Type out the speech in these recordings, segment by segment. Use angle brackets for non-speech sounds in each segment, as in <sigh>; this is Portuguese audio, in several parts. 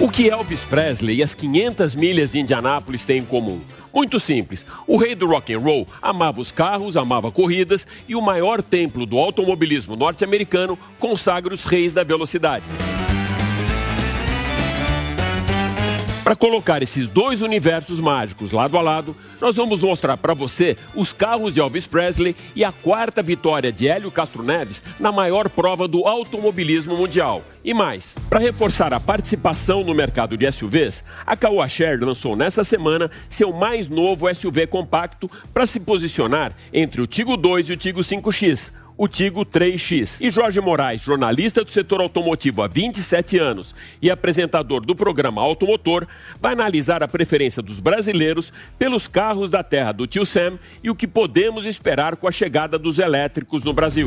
O que Elvis Presley e as 500 milhas de Indianápolis têm em comum? Muito simples. O rei do rock and roll amava os carros, amava corridas e o maior templo do automobilismo norte-americano consagra os reis da velocidade. Para colocar esses dois universos mágicos lado a lado, nós vamos mostrar para você os carros de Elvis Presley e a quarta vitória de Hélio Castro Neves na maior prova do automobilismo mundial. E mais, para reforçar a participação no mercado de SUVs, a Caoa Share lançou nessa semana seu mais novo SUV compacto para se posicionar entre o Tigo 2 e o Tigo 5X o Tigo 3X. E Jorge Moraes, jornalista do setor automotivo há 27 anos e apresentador do programa Automotor, vai analisar a preferência dos brasileiros pelos carros da terra do tio Sam e o que podemos esperar com a chegada dos elétricos no Brasil.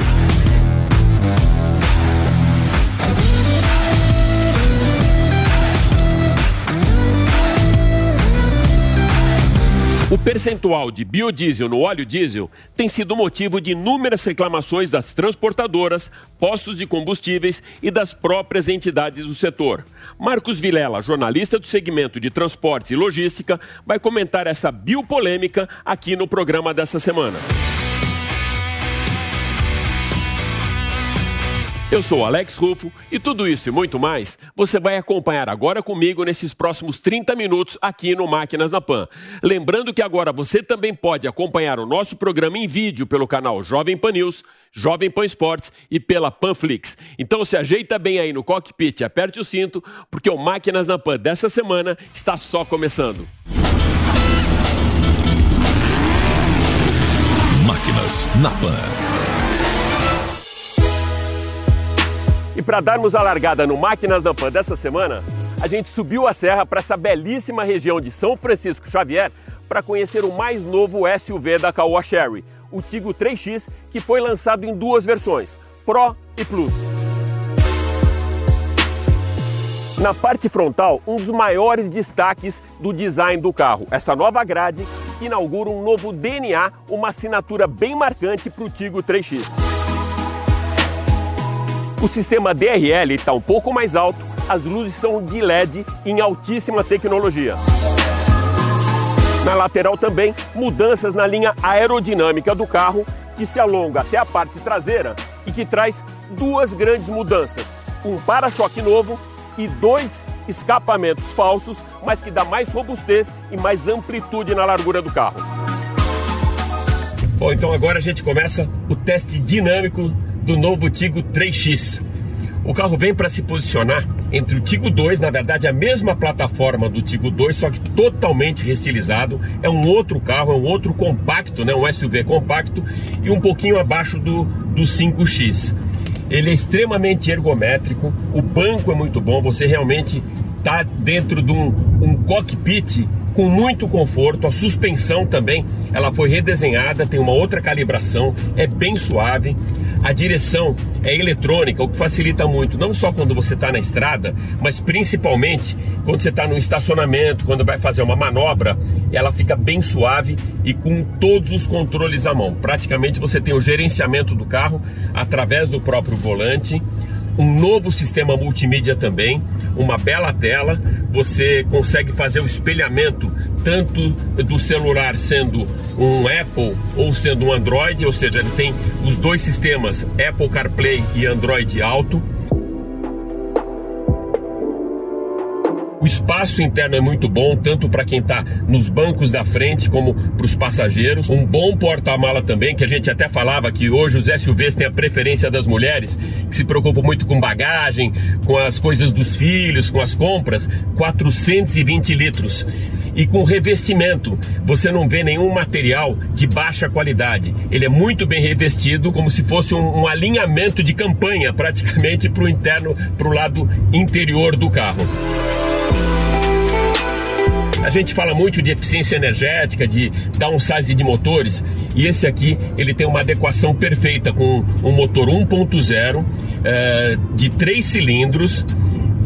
O percentual de biodiesel no óleo diesel tem sido motivo de inúmeras reclamações das transportadoras, postos de combustíveis e das próprias entidades do setor. Marcos Vilela, jornalista do segmento de transportes e logística, vai comentar essa biopolêmica aqui no programa dessa semana. Eu sou Alex Rufo e tudo isso e muito mais você vai acompanhar agora comigo nesses próximos 30 minutos aqui no Máquinas na Pan. Lembrando que agora você também pode acompanhar o nosso programa em vídeo pelo canal Jovem Pan News, Jovem Pan Esportes e pela Panflix. Então se ajeita bem aí no cockpit, aperte o cinto, porque o Máquinas na Pan dessa semana está só começando. Máquinas na Pan. E para darmos a largada no Máquinas da Pan dessa semana, a gente subiu a serra para essa belíssima região de São Francisco Xavier para conhecer o mais novo SUV da Caoa Sherry, o Tigo 3X, que foi lançado em duas versões, Pro e Plus. Na parte frontal, um dos maiores destaques do design do carro, essa nova grade inaugura um novo DNA, uma assinatura bem marcante para o Tigo 3X. O sistema DRL está um pouco mais alto, as luzes são de LED em altíssima tecnologia. Na lateral também, mudanças na linha aerodinâmica do carro, que se alonga até a parte traseira e que traz duas grandes mudanças: um para-choque novo e dois escapamentos falsos, mas que dá mais robustez e mais amplitude na largura do carro. Bom, então agora a gente começa o teste dinâmico do novo Tigo 3X. O carro vem para se posicionar entre o Tigo 2, na verdade a mesma plataforma do Tigo 2, só que totalmente restilizado. É um outro carro, é um outro compacto, né? um SUV compacto e um pouquinho abaixo do, do 5X. Ele é extremamente ergométrico, o banco é muito bom, você realmente está dentro de um, um cockpit com muito conforto. A suspensão também, ela foi redesenhada, tem uma outra calibração, é bem suave. A direção é eletrônica, o que facilita muito, não só quando você está na estrada, mas principalmente quando você está no estacionamento, quando vai fazer uma manobra, ela fica bem suave e com todos os controles à mão. Praticamente você tem o gerenciamento do carro através do próprio volante um novo sistema multimídia também, uma bela tela. Você consegue fazer o espelhamento tanto do celular sendo um Apple ou sendo um Android, ou seja, ele tem os dois sistemas Apple CarPlay e Android Auto. O espaço interno é muito bom, tanto para quem está nos bancos da frente como para os passageiros. Um bom porta-mala também, que a gente até falava que hoje os SUVs têm a preferência das mulheres, que se preocupam muito com bagagem, com as coisas dos filhos, com as compras. 420 litros. E com revestimento, você não vê nenhum material de baixa qualidade. Ele é muito bem revestido, como se fosse um, um alinhamento de campanha, praticamente para o interno, para o lado interior do carro. A gente fala muito de eficiência energética, de downsize de motores, e esse aqui ele tem uma adequação perfeita com um motor 1.0 é, de três cilindros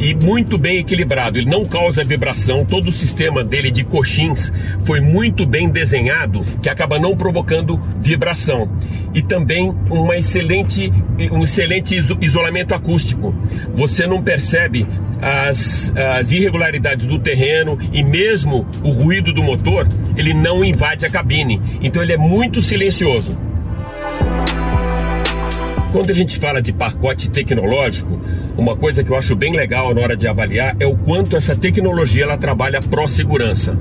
e muito bem equilibrado. Ele não causa vibração. Todo o sistema dele de coxins foi muito bem desenhado, que acaba não provocando vibração. E também uma excelente, um excelente isolamento acústico. Você não percebe as, as irregularidades do terreno e mesmo o ruído do motor, ele não invade a cabine. Então ele é muito silencioso. Quando a gente fala de pacote tecnológico, uma coisa que eu acho bem legal na hora de avaliar é o quanto essa tecnologia ela trabalha pró-segurança.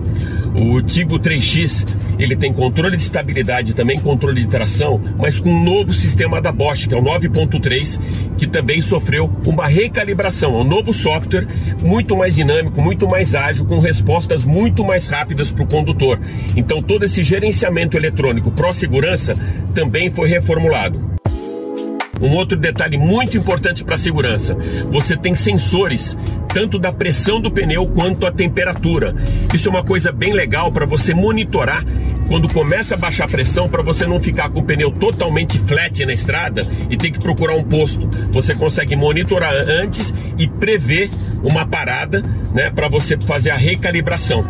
O Tigo 3X ele tem controle de estabilidade também controle de tração, mas com um novo sistema da Bosch, que é o 9.3, que também sofreu uma recalibração, um novo software muito mais dinâmico, muito mais ágil, com respostas muito mais rápidas para o condutor. Então todo esse gerenciamento eletrônico pró-segurança também foi reformulado. Um outro detalhe muito importante para a segurança: você tem sensores tanto da pressão do pneu quanto a temperatura. Isso é uma coisa bem legal para você monitorar quando começa a baixar a pressão para você não ficar com o pneu totalmente flat na estrada e ter que procurar um posto. Você consegue monitorar antes e prever uma parada, né, para você fazer a recalibração.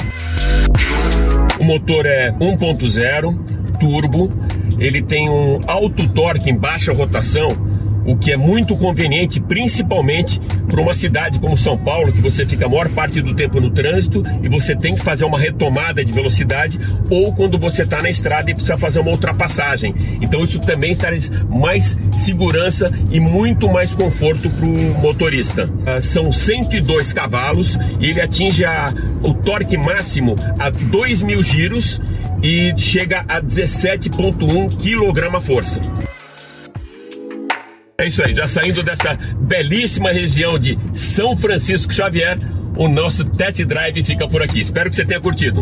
O motor é 1.0 turbo. Ele tem um alto torque em baixa rotação, o que é muito conveniente, principalmente para uma cidade como São Paulo, que você fica a maior parte do tempo no trânsito e você tem que fazer uma retomada de velocidade, ou quando você está na estrada e precisa fazer uma ultrapassagem. Então, isso também traz mais segurança e muito mais conforto para o motorista. Ah, são 102 cavalos e ele atinge a, o torque máximo a 2 mil giros e chega a 17,1 kgf. É isso aí, já saindo dessa belíssima região de São Francisco Xavier, o nosso test drive fica por aqui. Espero que você tenha curtido.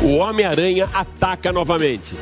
O Homem-Aranha ataca novamente.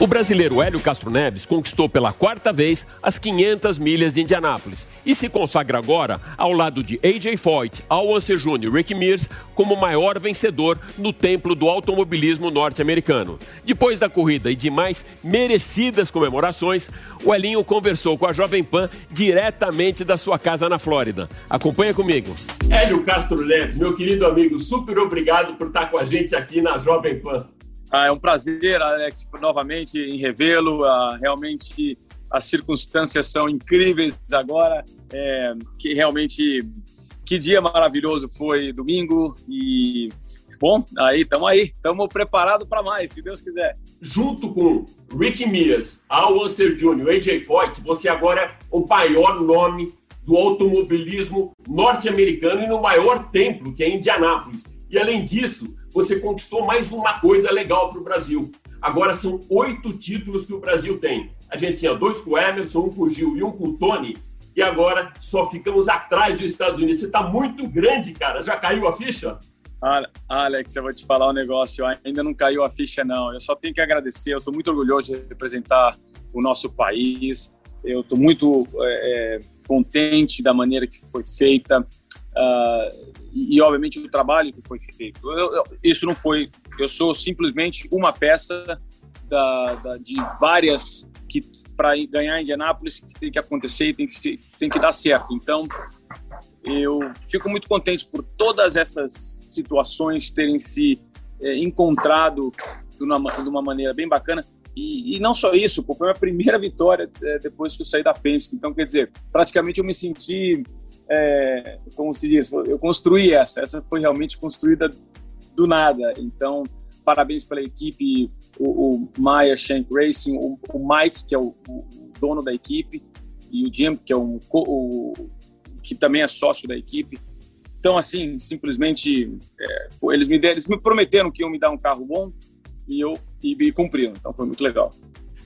O brasileiro Hélio Castro Neves conquistou pela quarta vez as 500 milhas de Indianápolis e se consagra agora ao lado de AJ Foyt, Al Jr. e Rick Mears como maior vencedor no templo do automobilismo norte-americano. Depois da corrida e de mais merecidas comemorações, o Elinho conversou com a Jovem Pan diretamente da sua casa na Flórida. Acompanha comigo. Hélio Castro Neves, meu querido amigo, super obrigado por estar com a gente aqui na Jovem Pan. Ah, é um prazer, Alex, novamente em revê-lo. Ah, realmente as circunstâncias são incríveis agora. É, que realmente que dia maravilhoso foi domingo e bom, aí estamos aí, estamos preparados para mais, se Deus quiser. Junto com Ricky Mears, Al Unser Jr., AJ Foyt, você agora é o maior nome do automobilismo norte-americano e no maior templo, que é Indianápolis. E além disso, você conquistou mais uma coisa legal para o Brasil. Agora são oito títulos que o Brasil tem. A gente tinha dois com o Emerson, um com o Gil e um com o Tony. E agora só ficamos atrás dos Estados Unidos. Você está muito grande, cara. Já caiu a ficha? Alex, eu vou te falar um negócio. Ainda não caiu a ficha, não. Eu só tenho que agradecer. Eu estou muito orgulhoso de representar o nosso país. Eu estou muito é, contente da maneira que foi feita. Uh, e, obviamente, o trabalho que foi feito. Eu, eu, isso não foi. Eu sou simplesmente uma peça da, da, de várias que, para ganhar Indianápolis, tem que acontecer e tem que, tem que dar certo. Então, eu fico muito contente por todas essas situações terem se é, encontrado de uma, de uma maneira bem bacana. E, e, não só isso, pô, foi a primeira <laughs> vitória é, depois que eu saí da Penske. Então, quer dizer, praticamente eu me senti é, como se diz, eu construí essa, essa foi realmente construída do nada. Então, parabéns pela equipe, o, o Maya Shank Racing, o, o Mike, que é o, o, dono da equipe, e o Jim, que é o, que também é sócio da equipe. Então, assim, simplesmente, é, foi, eles, me deram, eles me prometeram que iam me dar um carro bom e eu e, e cumpriram. Então, foi muito legal.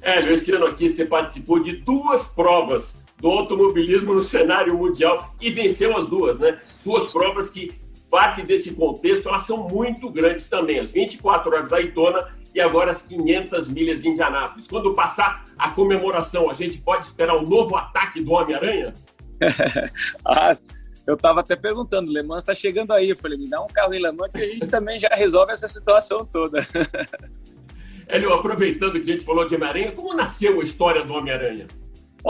É, esse ano aqui você participou de duas provas do automobilismo no cenário mundial e venceu as duas, né? Duas provas que parte desse contexto, elas são muito grandes também. As 24 horas da Daytona e agora as 500 milhas de Indianápolis. Quando passar a comemoração, a gente pode esperar um novo ataque do Homem-Aranha? <laughs> ah, eu estava até perguntando, Le Mans está chegando aí. Eu falei, me dá um carro em Le Mans que a gente também já resolve essa situação toda. <laughs> Hélio, aproveitando que a gente falou de Homem-Aranha, como nasceu a história do Homem-Aranha?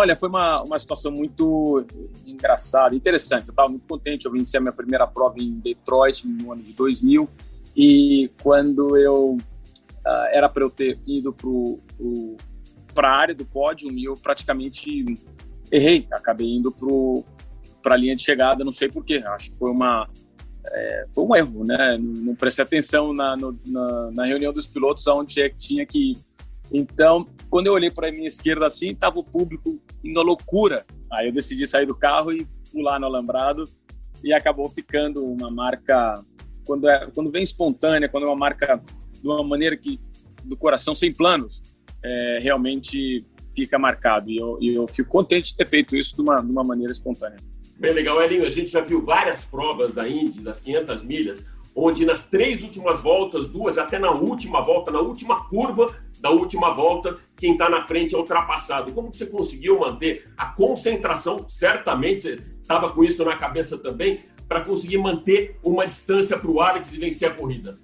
Olha, foi uma, uma situação muito engraçada, interessante. Eu estava muito contente. Eu venci a minha primeira prova em Detroit no ano de 2000. E quando eu uh, era para eu ter ido para a área do pódio, eu praticamente errei. Acabei indo para a linha de chegada, não sei porquê. Acho que foi uma. É, foi um erro, né? Não prestei atenção na, no, na, na, reunião dos pilotos onde é que tinha que. Então, quando eu olhei para a minha esquerda assim, estava o público indo à loucura. Aí eu decidi sair do carro e pular no alambrado e acabou ficando uma marca quando é quando vem espontânea, quando é uma marca de uma maneira que do coração sem planos, é, realmente fica marcado. E eu, eu fico contente de ter feito isso de uma, de uma maneira espontânea. Bem legal, Elinho. A gente já viu várias provas da Indy, das 500 milhas, onde nas três últimas voltas, duas até na última volta, na última curva da última volta, quem está na frente é ultrapassado. Como que você conseguiu manter a concentração? Certamente você estava com isso na cabeça também, para conseguir manter uma distância para o Alex e vencer a corrida.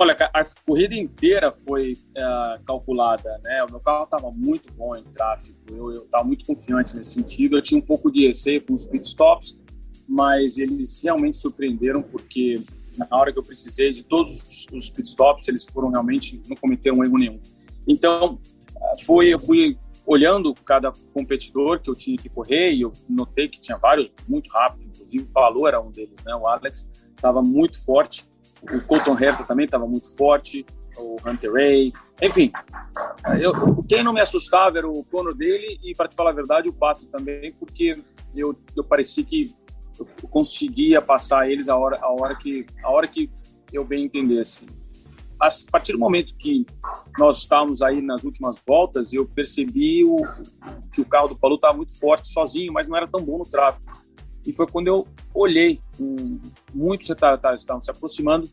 Olha, a corrida inteira foi uh, calculada, né? O meu carro estava muito bom em tráfego, eu estava muito confiante nesse sentido. Eu tinha um pouco de receio com os pitstops, mas eles realmente surpreenderam porque na hora que eu precisei de todos os pitstops, eles foram realmente não cometeram erro nenhum. Então, foi eu fui olhando cada competidor que eu tinha que correr e eu notei que tinha vários muito rápidos, inclusive o Paulo era um deles, né? O Alex estava muito forte, o Colton Herta também estava muito forte, o Hunter Ray, enfim. Eu, quem não me assustava era o Conor dele e, para te falar a verdade, o Pato também, porque eu, eu parecia que eu conseguia passar eles a hora, a hora que a hora que eu bem entendesse. A partir do momento que nós estávamos aí nas últimas voltas, eu percebi o, que o carro do Paulo estava muito forte sozinho, mas não era tão bom no tráfego. E foi quando eu olhei, um, muitos estavam se aproximando,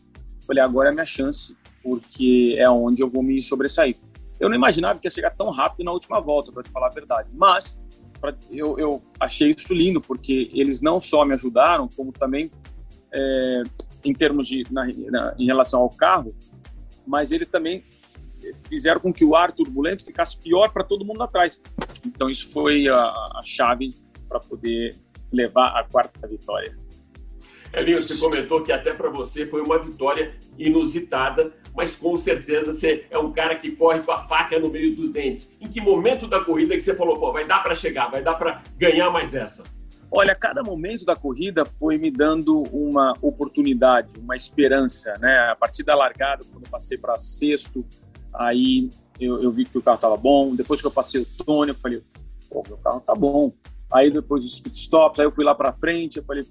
falei, agora é a minha chance, porque é onde eu vou me sobressair. Eu não imaginava que ia chegar tão rápido na última volta, para te falar a verdade, mas pra, eu, eu, achei isso lindo, porque eles não só me ajudaram, como também é, em termos de, na, na, em relação ao carro, mas eles também fizeram com que o ar turbulento ficasse pior para todo mundo atrás. Então isso foi a, a chave para poder levar a quarta vitória. Elinho, você comentou que até para você foi uma vitória inusitada, mas com certeza você é um cara que corre com a faca no meio dos dentes. Em que momento da corrida que você falou, pô, vai dar para chegar, vai dar para ganhar mais essa? Olha, cada momento da corrida foi me dando uma oportunidade, uma esperança, né? A partir da largada, quando eu passei para sexto, aí eu, eu, vi que o carro estava bom. Depois que eu passei o Tony, eu falei, pô, meu carro tá bom. Aí depois os pit stops, aí eu fui lá para frente, eu falei,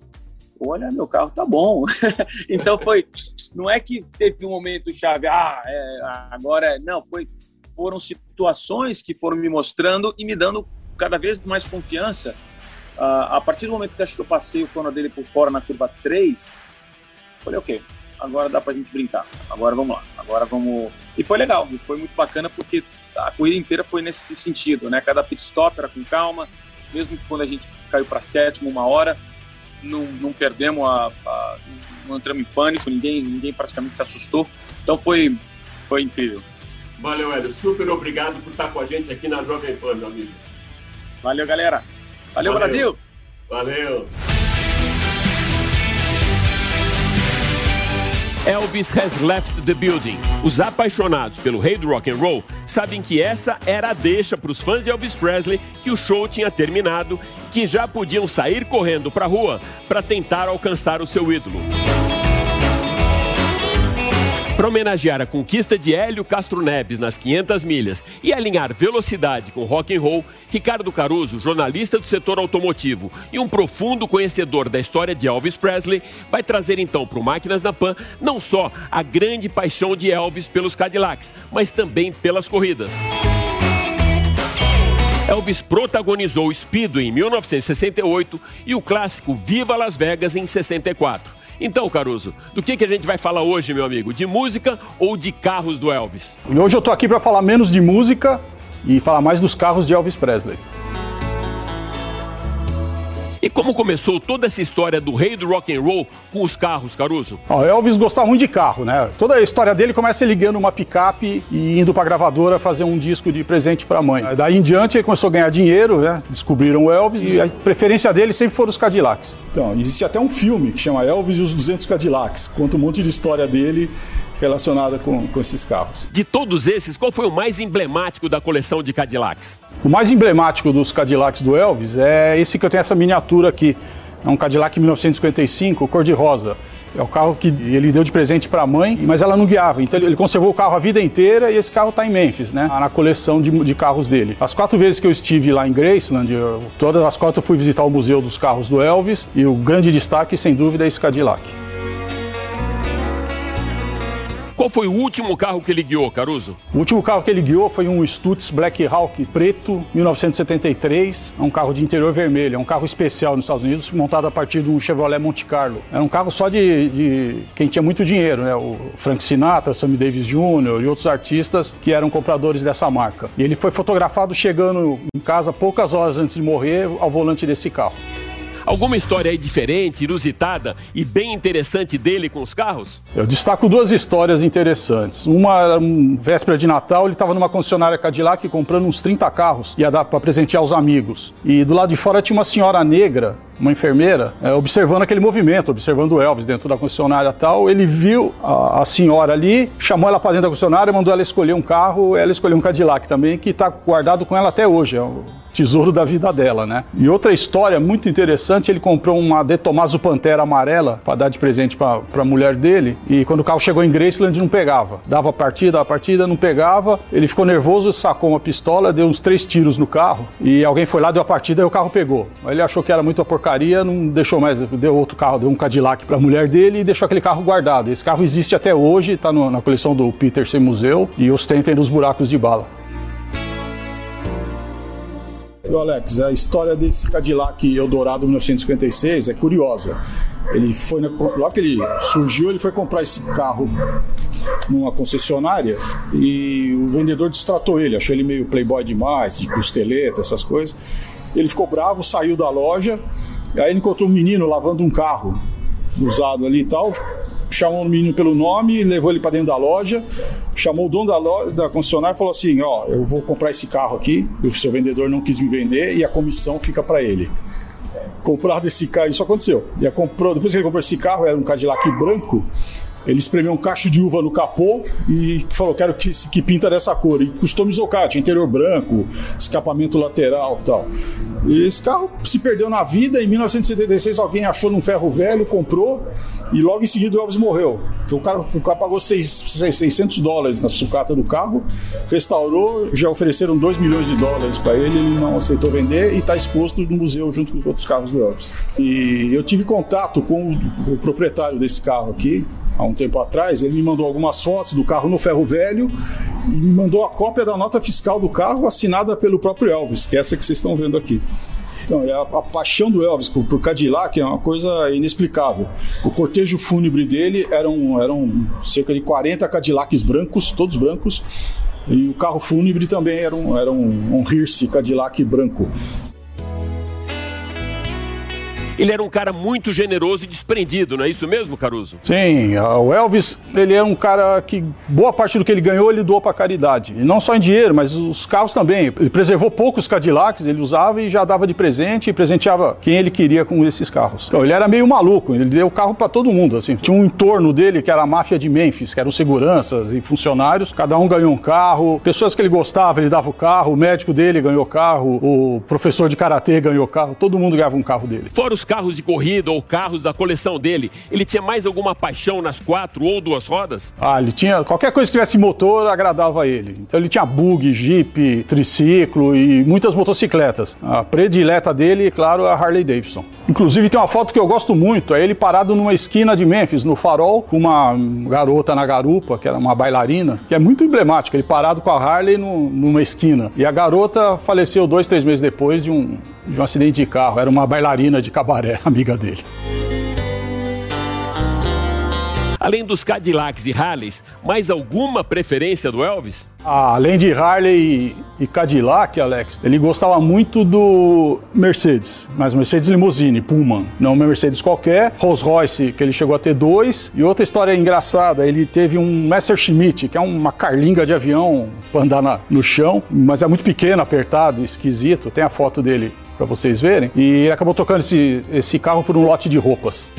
olha, meu carro tá bom. <laughs> então foi, não é que teve um momento chave, ah, é, agora, não, foi, foram situações que foram me mostrando e me dando cada vez mais confiança. Uh, a partir do momento que acho que eu passei o cano dele por fora na curva 3, falei, ok, agora dá pra gente brincar, agora vamos lá, agora vamos... E foi legal, e foi muito bacana porque a corrida inteira foi nesse sentido, né? Cada pit stop era com calma, mesmo quando a gente caiu para sétimo, uma hora, não, não perdemos a, a, não entramos em pânico, ninguém, ninguém praticamente se assustou. Então foi, foi incrível. Valeu, Hélio. Super obrigado por estar com a gente aqui na Jovem Pan, meu amigo. Valeu, galera. Valeu, Valeu. Brasil. Valeu. Elvis has left the building. Os apaixonados pelo rei do rock and roll sabem que essa era a deixa para os fãs de Elvis Presley que o show tinha terminado, que já podiam sair correndo para a rua para tentar alcançar o seu ídolo. Para homenagear a conquista de Hélio Castro Neves nas 500 milhas e alinhar velocidade com rock and roll, Ricardo Caruso, jornalista do setor automotivo e um profundo conhecedor da história de Elvis Presley, vai trazer então para o Máquinas na Pan não só a grande paixão de Elvis pelos Cadillacs, mas também pelas corridas. Elvis protagonizou Speedo em 1968 e o clássico Viva Las Vegas em 64. Então, Caruso, do que, que a gente vai falar hoje, meu amigo? De música ou de carros do Elvis? E hoje eu tô aqui para falar menos de música e falar mais dos carros de Elvis Presley. E como começou toda essa história do rei do rock and roll com os carros, Caruso? Ó, Elvis gostava muito de carro, né? Toda a história dele começa ligando uma picape e indo pra gravadora fazer um disco de presente pra mãe. Daí em diante ele começou a ganhar dinheiro, né? Descobriram o Elvis e a preferência dele sempre foram os Cadillacs. Então, existe até um filme que chama Elvis e os 200 Cadillacs. Conta um monte de história dele relacionada com, com esses carros. De todos esses, qual foi o mais emblemático da coleção de Cadillacs? O mais emblemático dos Cadillacs do Elvis é esse que eu tenho essa miniatura aqui. É um Cadillac 1955, cor-de-rosa. É o carro que ele deu de presente para a mãe, mas ela não guiava. Então ele conservou o carro a vida inteira e esse carro está em Memphis, né? Na coleção de, de, carros dele. As quatro vezes que eu estive lá em Graceland, eu, todas as quatro eu fui visitar o Museu dos Carros do Elvis e o grande destaque, sem dúvida, é esse Cadillac. Qual foi o último carro que ele guiou, Caruso? O último carro que ele guiou foi um Stutz Black Hawk preto, 1973. É um carro de interior vermelho. É um carro especial nos Estados Unidos, montado a partir de um Chevrolet Monte Carlo. Era um carro só de, de quem tinha muito dinheiro, né? O Frank Sinatra, Sammy Davis Jr. e outros artistas que eram compradores dessa marca. E ele foi fotografado chegando em casa poucas horas antes de morrer ao volante desse carro. Alguma história aí diferente, inusitada e bem interessante dele com os carros? Eu destaco duas histórias interessantes. Uma um véspera de Natal, ele estava numa concessionária Cadillac comprando uns 30 carros, ia dar para presentear os amigos. E do lado de fora tinha uma senhora negra uma enfermeira, é, observando aquele movimento, observando o Elvis dentro da concessionária tal. Ele viu a, a senhora ali, chamou ela para dentro da concessionária, mandou ela escolher um carro, ela escolheu um Cadillac também, que está guardado com ela até hoje. É o tesouro da vida dela, né? E outra história muito interessante, ele comprou uma De Tomaso Pantera amarela para dar de presente para a mulher dele, e quando o carro chegou em Graceland não pegava. Dava partida, a partida não pegava, ele ficou nervoso, sacou uma pistola, deu uns três tiros no carro, e alguém foi lá, deu a partida e o carro pegou. Ele achou que era muito não deixou mais, deu outro carro, deu um Cadillac para a mulher dele e deixou aquele carro guardado. Esse carro existe até hoje, está na coleção do Peterson Museu e ostenta nos buracos de bala. Alex, a história desse Cadillac Eldorado 1956 é curiosa. Ele foi na, logo que ele surgiu, ele foi comprar esse carro numa concessionária e o vendedor distratou ele, achou ele meio playboy demais, de costeleta, essas coisas. Ele ficou bravo, saiu da loja, aí ele encontrou um menino lavando um carro usado ali e tal, chamou o menino pelo nome, levou ele para dentro da loja, chamou o dono da, loja, da concessionária e falou assim: Ó, eu vou comprar esse carro aqui, o seu vendedor não quis me vender e a comissão fica para ele. Comprado esse carro, isso aconteceu. E comprou, depois que ele comprou esse carro, era um Cadillac branco. Ele espremeu um cacho de uva no capô e falou: Quero que, que pinta dessa cor. E customizou o carro, tinha interior branco, escapamento lateral tal. E esse carro se perdeu na vida. Em 1976, alguém achou num ferro velho, comprou e logo em seguida o Elvis morreu. Então o cara, o pagou 600 dólares na sucata do carro, restaurou, já ofereceram 2 milhões de dólares para ele, ele não aceitou vender e está exposto no museu junto com os outros carros do Elvis. E eu tive contato com o proprietário desse carro aqui, há um tempo atrás, ele me mandou algumas fotos do carro no ferro velho e me mandou a cópia da nota fiscal do carro assinada pelo próprio Elvis, que é essa que vocês estão vendo aqui. Então, a, a, paixão do Elvis por, por, Cadillac é uma coisa inexplicável. O cortejo fúnebre dele eram, eram cerca de 40 Cadillacs brancos, todos brancos, e o carro fúnebre também era um, era um, um Hearse Cadillac branco. Ele era um cara muito generoso e desprendido, não é isso mesmo, Caruso? Sim, o Elvis, ele é um cara que boa parte do que ele ganhou ele doou para caridade. E não só em dinheiro, mas os carros também. Ele preservou poucos Cadillacs, ele usava e já dava de presente e presenteava quem ele queria com esses carros. Então ele era meio maluco, ele deu carro para todo mundo, assim. Tinha um entorno dele que era a máfia de Memphis, que eram seguranças e funcionários, cada um ganhou um carro, pessoas que ele gostava, ele dava o carro, o médico dele ganhou carro, o professor de karatê ganhou carro, todo mundo ganhava um carro dele. Fora os carros de corrida ou carros da coleção dele, ele tinha mais alguma paixão nas quatro ou duas rodas? Ah, ele tinha. Qualquer coisa que tivesse motor agradava a ele. Então ele tinha bug, jeep, triciclo e muitas motocicletas. A predileta dele, claro, é a Harley Davidson. Inclusive tem uma foto que eu gosto muito, é ele parado numa esquina de Memphis, no farol, com uma garota na garupa, que era uma bailarina, que é muito emblemática, ele parado com a Harley no, numa esquina. E a garota faleceu dois, três meses depois de um, de um acidente de carro, era uma bailarina de cabaré, amiga dele. Além dos Cadillacs e Harleys, mais alguma preferência do Elvis? Ah, além de Harley e, Cadillac, Alex, ele gostava muito do Mercedes, mas Mercedes Limousine, Pullman, não uma Mercedes qualquer. Rolls Royce, que ele chegou a ter dois. E outra história engraçada, ele teve um Messerschmitt, que é uma carlinga de avião para andar na, no chão, mas é muito pequeno, apertado, esquisito. Tem a foto dele para vocês verem. E acabou tocando esse, esse carro por um lote de roupas.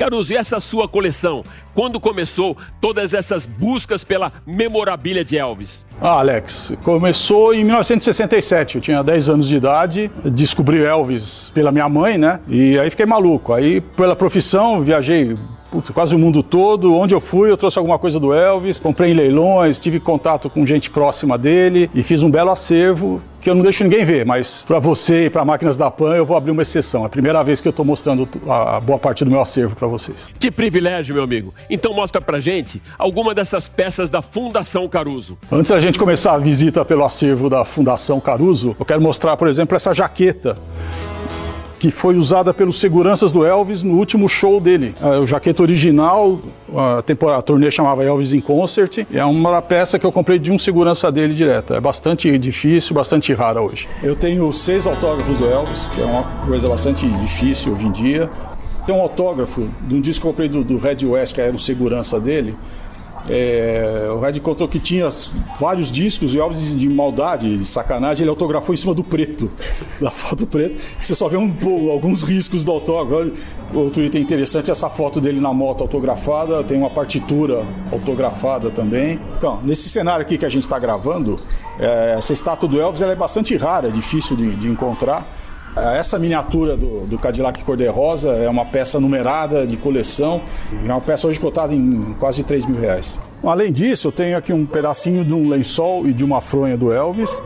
Caruso, e essa sua coleção? Quando começou todas essas buscas pela memorabilia de Elvis? Ah, Alex, começou em 1967. Eu tinha 10 anos de idade, descobri Elvis pela minha mãe, né? E aí fiquei maluco. Aí, pela profissão, viajei putz, quase o mundo todo. Onde eu fui, eu trouxe alguma coisa do Elvis, comprei em leilões, tive contato com gente próxima dele e fiz um belo acervo que eu não deixo ninguém ver, mas para você e para máquinas da Pan eu vou abrir uma exceção. É a primeira vez que eu estou mostrando a boa parte do meu acervo para vocês. Que privilégio, meu amigo. Então mostra para gente alguma dessas peças da Fundação Caruso. Antes da gente começar a visita pelo acervo da Fundação Caruso, eu quero mostrar, por exemplo, essa jaqueta que foi usada pelos seguranças do Elvis no último show dele. É, o jaqueta original, a, temporada, a turnê chamava Elvis in Concert, é uma peça que eu comprei de um segurança dele direto. É bastante difícil, bastante rara hoje. Eu tenho seis autógrafos do Elvis, que é uma coisa bastante difícil hoje em dia. Tem um autógrafo de um disco que eu comprei do, do Red West, que era o segurança dele, é, o Red contou que tinha vários discos e Elvis de maldade, de sacanagem, ele autografou em cima do preto, <laughs> da foto preta. Você só vê um, alguns riscos do autógrafo. Outro item interessante é essa foto dele na moto autografada, tem uma partitura autografada também. Então, nesse cenário aqui que a gente está gravando, é, essa estátua do Elvis é bastante rara, é difícil de, de encontrar. É, essa miniatura do, do Cadillac cor-de-rosa é uma peça numerada de coleção, é uma peça hoje cotada em quase 3 mil reais. Além disso, eu tenho aqui um pedacinho de um lençol e de uma fronha do Elvis.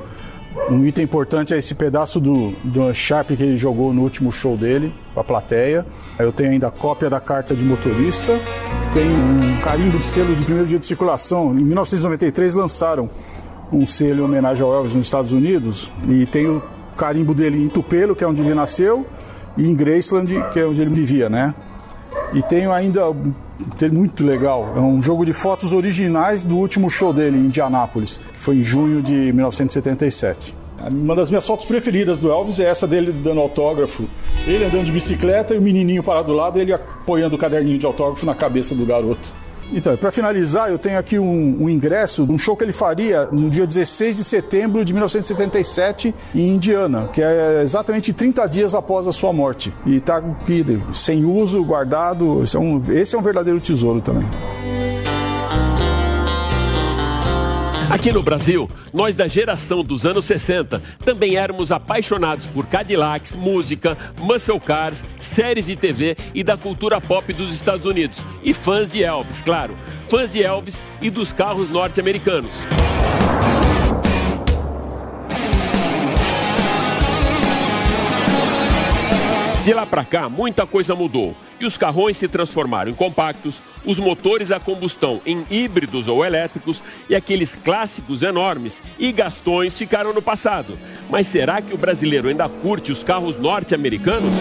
Um item importante é esse pedaço do, do Sharp que ele jogou no último show dele, para a plateia. Eu tenho ainda a cópia da carta de motorista. Tem um carimbo de selo de primeiro dia de circulação. Em 1993 lançaram um selo em homenagem ao Elvis nos Estados Unidos. E tem o carimbo dele em Tupelo, que é onde ele nasceu, e em Graceland, que é onde ele vivia, né? E tenho ainda tem muito legal, é um jogo de fotos originais do último show dele em Indianápolis, que foi em junho de 1977. Uma das minhas fotos preferidas do Elvis é essa dele dando autógrafo. Ele andando de bicicleta e o menininho parado do lado, ele apoiando o caderninho de autógrafo na cabeça do garoto. Então, para finalizar, eu tenho aqui um, um, ingresso de um show que ele faria no dia 16 de setembro de 1977 em Indiana, que é exatamente 30 dias após a sua morte. E está aqui, sem uso, guardado. Esse é um, esse é um verdadeiro tesouro também. Aqui no Brasil, nós da geração dos anos 60 também éramos apaixonados por Cadillacs, música, muscle cars, séries de TV e da cultura pop dos Estados Unidos. E fãs de Elvis, claro. Fãs de Elvis e dos carros norte-americanos. De lá para cá, muita coisa mudou e os carrões se transformaram em compactos, os motores a combustão em híbridos ou elétricos e aqueles clássicos enormes e gastões ficaram no passado. Mas será que o brasileiro ainda curte os carros norte-americanos?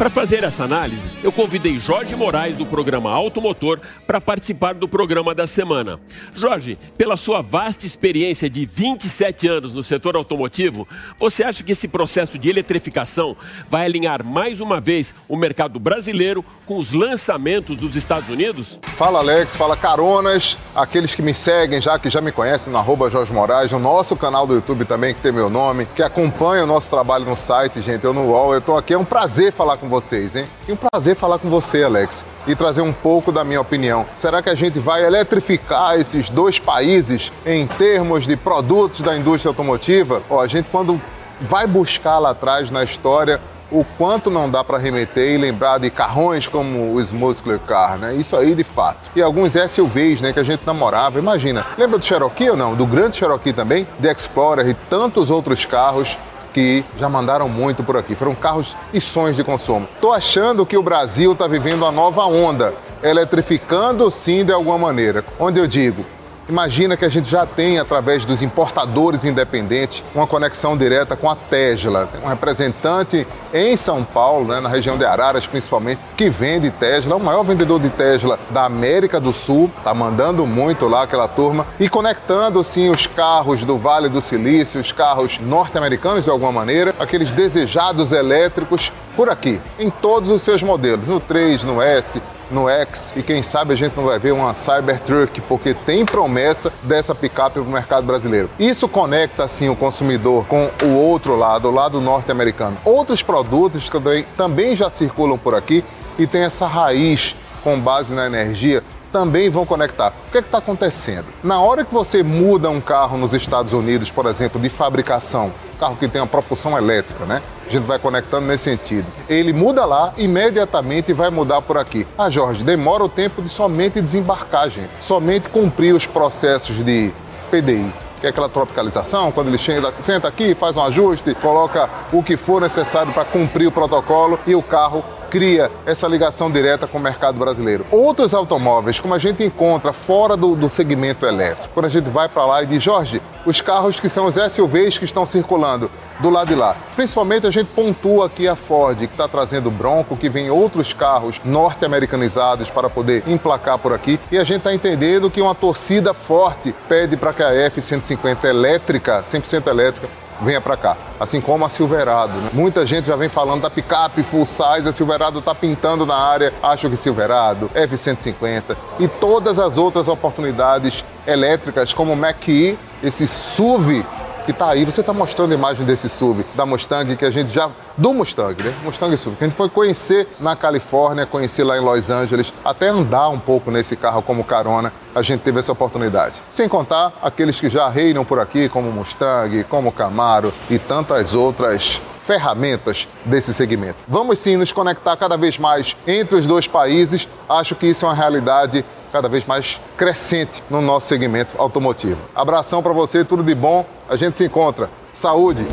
Para fazer essa análise, eu convidei Jorge Moraes do programa Automotor para participar do programa da semana. Jorge, pela sua vasta experiência de 27 anos no setor automotivo, você acha que esse processo de eletrificação vai alinhar mais uma vez o mercado brasileiro com os lançamentos dos Estados Unidos? Fala Alex, fala Caronas, aqueles que me seguem já, que já me conhecem no arroba Jorge Moraes, no nosso canal do YouTube também, que tem meu nome, que acompanha o nosso trabalho no site, gente, eu no UOL, eu estou aqui, é um prazer falar com vocês, hein? E um prazer falar com você, Alex, e trazer um pouco da minha opinião. Será que a gente vai eletrificar esses dois países em termos de produtos da indústria automotiva? Ó, a gente quando vai buscar lá atrás na história o quanto não dá para remeter e lembrar de carrões como os Muscular Car, né? Isso aí de fato. E alguns SUVs, né, que a gente namorava. Imagina, lembra do Cherokee ou não? Do grande Cherokee também, de Explorer e tantos outros carros que já mandaram muito por aqui. Foram carros e sonhos de consumo. Tô achando que o Brasil está vivendo uma nova onda, eletrificando sim de alguma maneira. Onde eu digo, Imagina que a gente já tem, através dos importadores independentes, uma conexão direta com a Tesla. Tem um representante em São Paulo, né, na região de Araras principalmente, que vende Tesla, o maior vendedor de Tesla da América do Sul, está mandando muito lá aquela turma e conectando sim os carros do Vale do Silício, os carros norte-americanos de alguma maneira, aqueles desejados elétricos por aqui, em todos os seus modelos, no 3, no S, no X e quem sabe a gente não vai ver uma Cybertruck, porque tem promessa dessa picape para o mercado brasileiro. Isso conecta assim o consumidor com o outro lado, o lado norte-americano. Outros produtos também, também já circulam por aqui e tem essa raiz com base na energia também vão conectar. O que é está acontecendo? Na hora que você muda um carro nos Estados Unidos, por exemplo, de fabricação, carro que tem uma propulsão elétrica, né? A gente vai conectando nesse sentido. Ele muda lá, imediatamente vai mudar por aqui. Ah, Jorge, demora o tempo de somente desembarcar, gente. Somente cumprir os processos de PDI que é aquela tropicalização, quando ele chega, senta aqui, faz um ajuste, coloca o que for necessário para cumprir o protocolo e o carro cria essa ligação direta com o mercado brasileiro. Outros automóveis, como a gente encontra fora do, do segmento elétrico, quando a gente vai para lá e diz, Jorge, os carros que são os SUVs que estão circulando do lado de lá. Principalmente a gente pontua aqui a Ford, que está trazendo Bronco, que vem outros carros norte-americanizados para poder emplacar por aqui. E a gente está entendendo que uma torcida forte pede para que a F-150 elétrica, 100% elétrica, venha para cá. Assim como a Silverado. Né? Muita gente já vem falando da picape full size, a Silverado está pintando na área, acho que Silverado, F-150 e todas as outras oportunidades elétricas como o Mach-E, esse SUV que está aí. Você está mostrando a imagem desse SUV da Mustang que a gente já do Mustang, né? Mustang SUV, que a gente foi conhecer na Califórnia, conhecer lá em Los Angeles, até andar um pouco nesse carro como carona, a gente teve essa oportunidade. Sem contar aqueles que já reinam por aqui, como Mustang, como Camaro e tantas outras ferramentas desse segmento. Vamos sim nos conectar cada vez mais entre os dois países. Acho que isso é uma realidade cada vez mais crescente no nosso segmento automotivo. Abração para você, tudo de bom. A gente se encontra. Saúde!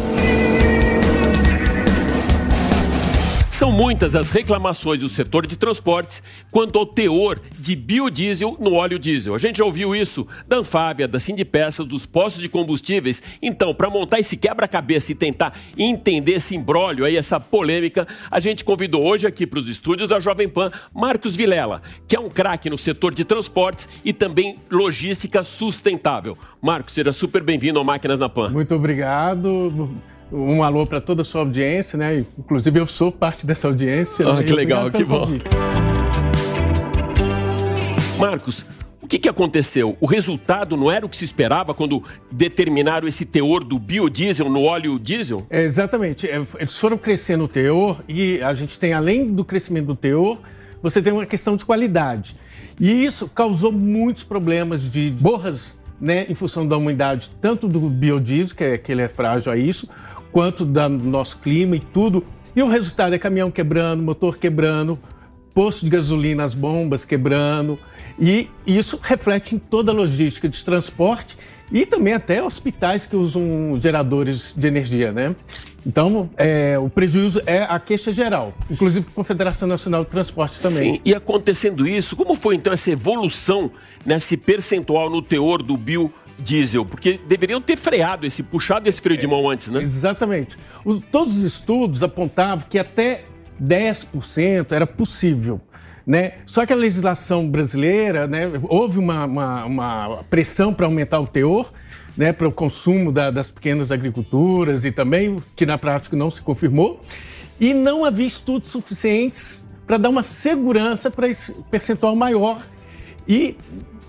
São muitas as reclamações do setor de transportes quanto ao teor de biodiesel no óleo diesel. A gente já ouviu isso da Anfávia, da Sindpeças, dos postos de combustíveis. Então, para montar esse quebra-cabeça e tentar entender esse imbróglio aí, essa polêmica, a gente convidou hoje aqui para os estúdios da Jovem Pan Marcos Vilela, que é um craque no setor de transportes e também logística sustentável. Marcos, seja super bem-vindo ao Máquinas na Pan. Muito obrigado um alô para toda a sua audiência, né? Inclusive eu sou parte dessa audiência. Ah, né? que legal, que bom. Marcos, o que, que aconteceu? O resultado não era o que se esperava quando determinaram esse teor do biodiesel no óleo diesel? É, exatamente. É, eles foram crescendo o teor e a gente tem, além do crescimento do teor, você tem uma questão de qualidade. E isso causou muitos problemas de borras né, em função da umidade, tanto do biodiesel, que, é, que ele é frágil a isso, quanto do nosso clima e tudo. E o resultado é caminhão quebrando, motor quebrando, posto de gasolina, as bombas quebrando. E isso reflete em toda a logística de transporte e também até hospitais que usam geradores de energia, né? Então, é, o prejuízo é a queixa geral, inclusive a Confederação Nacional de Transporte também. Sim, e acontecendo isso, como foi então essa evolução nesse percentual no teor do bio diesel? Porque deveriam ter freado esse, puxado esse freio de mão antes, né? Exatamente. Os, todos os estudos apontavam que até 10% era possível. Né? Só que a legislação brasileira, né, houve uma, uma, uma pressão para aumentar o teor, né, para o consumo da, das pequenas agriculturas e também, que na prática não se confirmou, e não havia estudos suficientes para dar uma segurança para esse percentual maior. E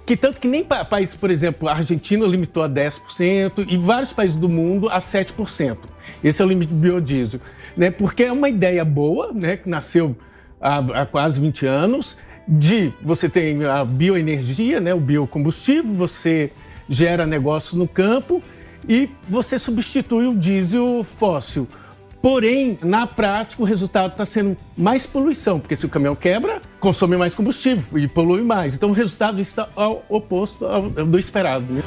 que tanto que nem países, por exemplo, a Argentina limitou a 10% e vários países do mundo a 7%. Esse é o limite do biodiesel. Né? Porque é uma ideia boa, né? que nasceu há, há quase 20 anos, de você tem a bioenergia, né? o biocombustível, você gera negócio no campo e você substitui o diesel fóssil. Porém, na prática, o resultado está sendo mais poluição, porque se o caminhão quebra, consome mais combustível e polui mais. Então, o resultado está ao oposto ao, do esperado. Né?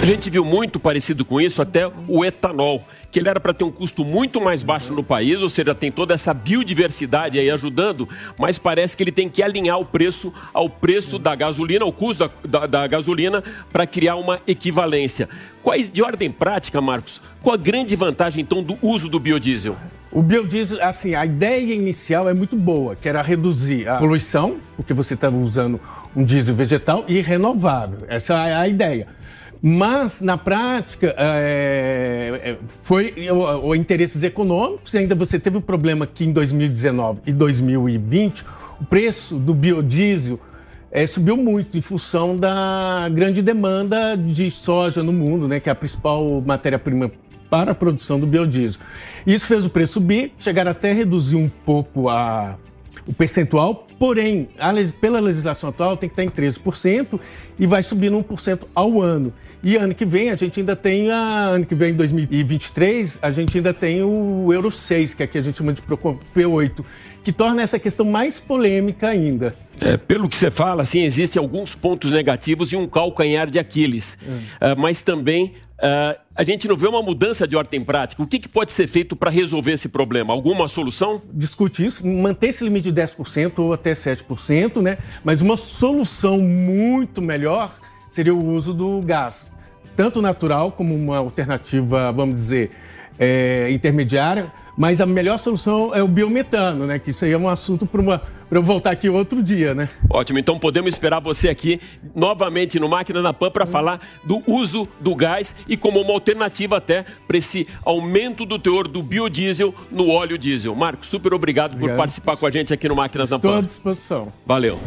A gente viu muito parecido com isso até o etanol, que ele era para ter um custo muito mais baixo no país, ou seja, tem toda essa biodiversidade aí ajudando, mas parece que ele tem que alinhar o preço ao preço da gasolina, ao custo da, da, da gasolina, para criar uma equivalência. Quais, de ordem prática, Marcos, qual a grande vantagem então do uso do biodiesel? O biodiesel, assim, a ideia inicial é muito boa, que era reduzir a poluição, porque você estava usando um diesel vegetal e renovável. Essa é a ideia. Mas, na prática, é, é foi o, o, interesses econômicos, ainda você teve o um problema que em 2019 e 2020 o preço do biodiesel é, subiu muito em função da grande demanda de soja no mundo, né, que é a principal matéria-prima para a produção do biodiesel. Isso fez o preço subir, chegar até reduzir um pouco a o percentual, porém, a, pela legislação atual tem que estar em 13% e vai subindo 1% ao ano. E ano que vem a gente ainda tem a ano que vem 2023, a gente ainda tem o Euro 6, que aqui a gente chama de P8, que torna essa questão mais polêmica ainda. É, pelo que você fala, assim, existem alguns pontos negativos e um calcanhar de Aquiles. Uh, mas também Uh, a gente não vê uma mudança de ordem prática. O que, que pode ser feito para resolver esse problema? Alguma solução? Discute isso, manter esse limite de 10% ou até 7%, né? Mas uma solução muito melhor seria o uso do gás, tanto natural como uma alternativa, vamos dizer, é, intermediária, mas a melhor solução é o biometano, né? Que isso aí é um assunto para uma para eu voltar aqui outro dia, né? Ótimo, então podemos esperar você aqui novamente no Máquina na Pan para falar do uso do gás e como uma alternativa até para esse aumento do teor do biodiesel no óleo diesel. Marcos, super obrigado, obrigado. por participar com a gente aqui no Máquinas na Pan. Estou à disposição. Valeu.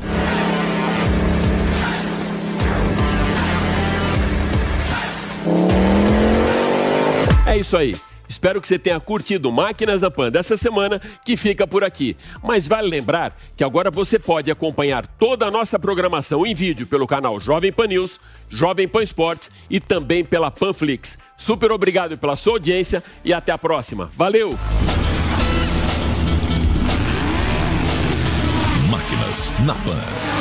É isso aí. Espero que você tenha curtido Máquinas da Pan dessa semana, que fica por aqui. Mas vale lembrar que agora você pode acompanhar toda a nossa programação em vídeo pelo canal Jovem Pan News, Jovem Pan Esportes e também pela Panflix. Super obrigado pela sua audiência e até a próxima. Valeu! Máquinas na Pan.